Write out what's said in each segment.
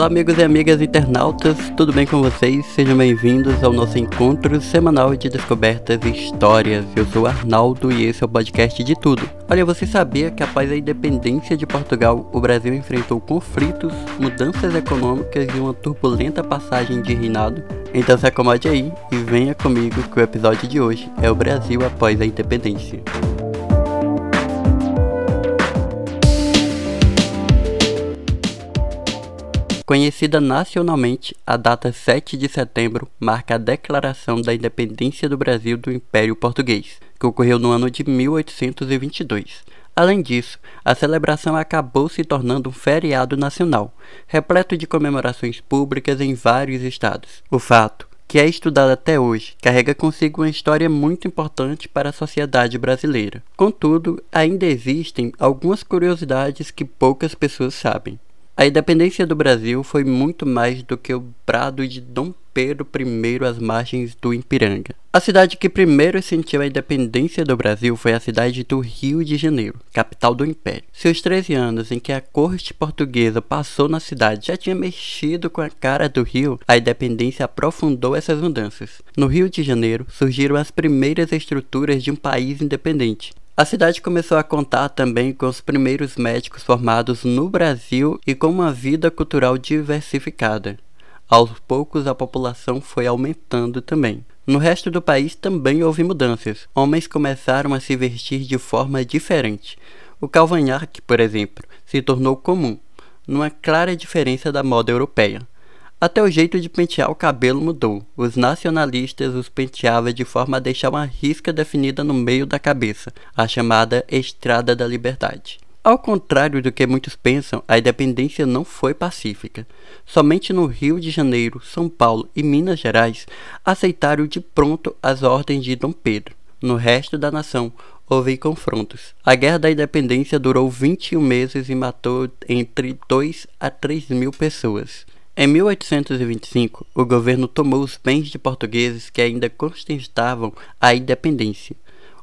Olá, amigos e amigas internautas, tudo bem com vocês? Sejam bem-vindos ao nosso encontro semanal de descobertas e histórias. Eu sou Arnaldo e esse é o podcast de tudo. Olha, você sabia que após a independência de Portugal, o Brasil enfrentou conflitos, mudanças econômicas e uma turbulenta passagem de reinado? Então se acomode aí e venha comigo que o episódio de hoje é o Brasil após a independência. Conhecida nacionalmente, a data 7 de setembro marca a declaração da independência do Brasil do Império Português, que ocorreu no ano de 1822. Além disso, a celebração acabou se tornando um feriado nacional, repleto de comemorações públicas em vários estados. O fato, que é estudado até hoje, carrega consigo uma história muito importante para a sociedade brasileira. Contudo, ainda existem algumas curiosidades que poucas pessoas sabem. A independência do Brasil foi muito mais do que o brado de Dom Pedro I às margens do Ipiranga. A cidade que primeiro sentiu a independência do Brasil foi a cidade do Rio de Janeiro, capital do Império. Seus 13 anos em que a corte portuguesa passou na cidade já tinha mexido com a cara do Rio, a independência aprofundou essas mudanças. No Rio de Janeiro surgiram as primeiras estruturas de um país independente, a cidade começou a contar também com os primeiros médicos formados no Brasil e com uma vida cultural diversificada. Aos poucos a população foi aumentando também. No resto do país também houve mudanças. Homens começaram a se vestir de forma diferente. O cavanhaque, por exemplo, se tornou comum, numa clara diferença da moda europeia. Até o jeito de pentear o cabelo mudou. Os nacionalistas os penteavam de forma a deixar uma risca definida no meio da cabeça, a chamada Estrada da Liberdade. Ao contrário do que muitos pensam, a independência não foi pacífica. Somente no Rio de Janeiro, São Paulo e Minas Gerais aceitaram de pronto as ordens de Dom Pedro. No resto da nação, houve confrontos. A Guerra da Independência durou 21 meses e matou entre 2 a 3 mil pessoas. Em 1825, o governo tomou os bens de portugueses que ainda contestavam a independência.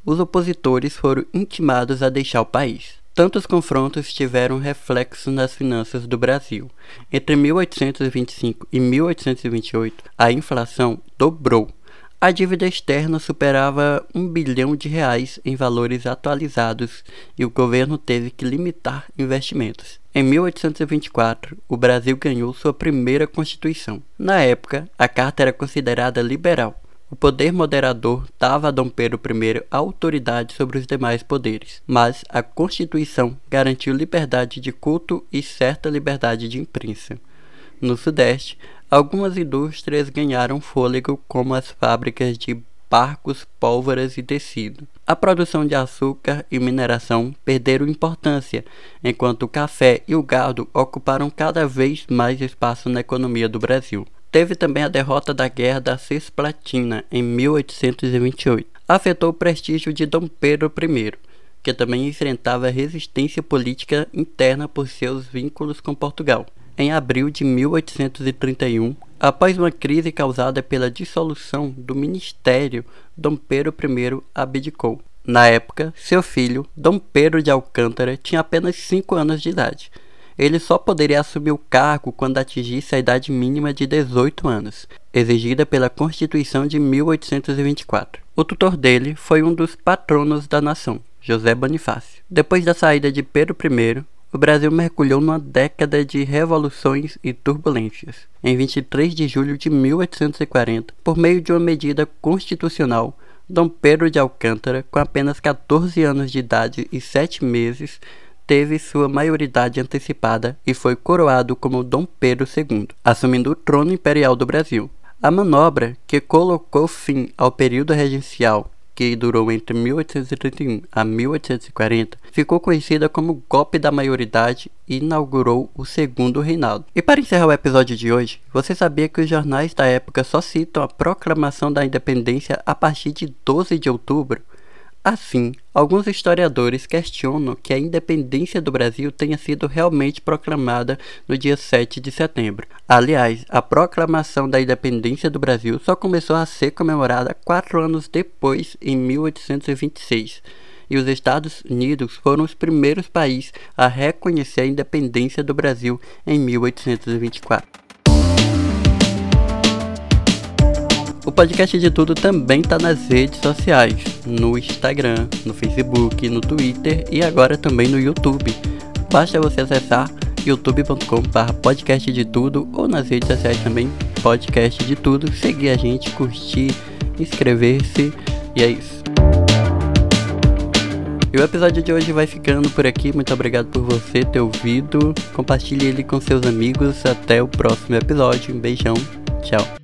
Os opositores foram intimados a deixar o país. Tantos confrontos tiveram reflexo nas finanças do Brasil. Entre 1825 e 1828, a inflação dobrou a dívida externa superava um bilhão de reais em valores atualizados e o governo teve que limitar investimentos. Em 1824, o Brasil ganhou sua primeira Constituição. Na época, a carta era considerada liberal. O poder moderador dava a Dom Pedro I autoridade sobre os demais poderes, mas a Constituição garantiu liberdade de culto e certa liberdade de imprensa. No Sudeste, algumas indústrias ganharam fôlego, como as fábricas de barcos, pólvoras e tecido. A produção de açúcar e mineração perderam importância, enquanto o café e o gado ocuparam cada vez mais espaço na economia do Brasil. Teve também a derrota da Guerra da Cisplatina em 1828. Afetou o prestígio de Dom Pedro I, que também enfrentava resistência política interna por seus vínculos com Portugal em abril de 1831, após uma crise causada pela dissolução do ministério, Dom Pedro I abdicou. Na época, seu filho, Dom Pedro de Alcântara, tinha apenas 5 anos de idade. Ele só poderia assumir o cargo quando atingisse a idade mínima de 18 anos, exigida pela Constituição de 1824. O tutor dele foi um dos patronos da nação, José Bonifácio. Depois da saída de Pedro I, o Brasil mergulhou numa década de revoluções e turbulências. Em 23 de julho de 1840, por meio de uma medida constitucional, Dom Pedro de Alcântara, com apenas 14 anos de idade e 7 meses, teve sua maioridade antecipada e foi coroado como Dom Pedro II, assumindo o trono imperial do Brasil. A manobra, que colocou fim ao período regencial que durou entre 1831 a 1840, ficou conhecida como golpe da maioridade e inaugurou o segundo reinado. E para encerrar o episódio de hoje, você sabia que os jornais da época só citam a proclamação da independência a partir de 12 de outubro? Assim, alguns historiadores questionam que a independência do Brasil tenha sido realmente proclamada no dia 7 de setembro. Aliás, a proclamação da independência do Brasil só começou a ser comemorada quatro anos depois, em 1826, e os Estados Unidos foram os primeiros países a reconhecer a independência do Brasil em 1824. Podcast de tudo também está nas redes sociais, no Instagram, no Facebook, no Twitter e agora também no YouTube. Basta você acessar youtube.com.br podcast de tudo ou nas redes sociais também podcast de tudo, seguir a gente, curtir, inscrever-se e é isso. E o episódio de hoje vai ficando por aqui. Muito obrigado por você ter ouvido. Compartilhe ele com seus amigos. Até o próximo episódio. Um beijão. Tchau.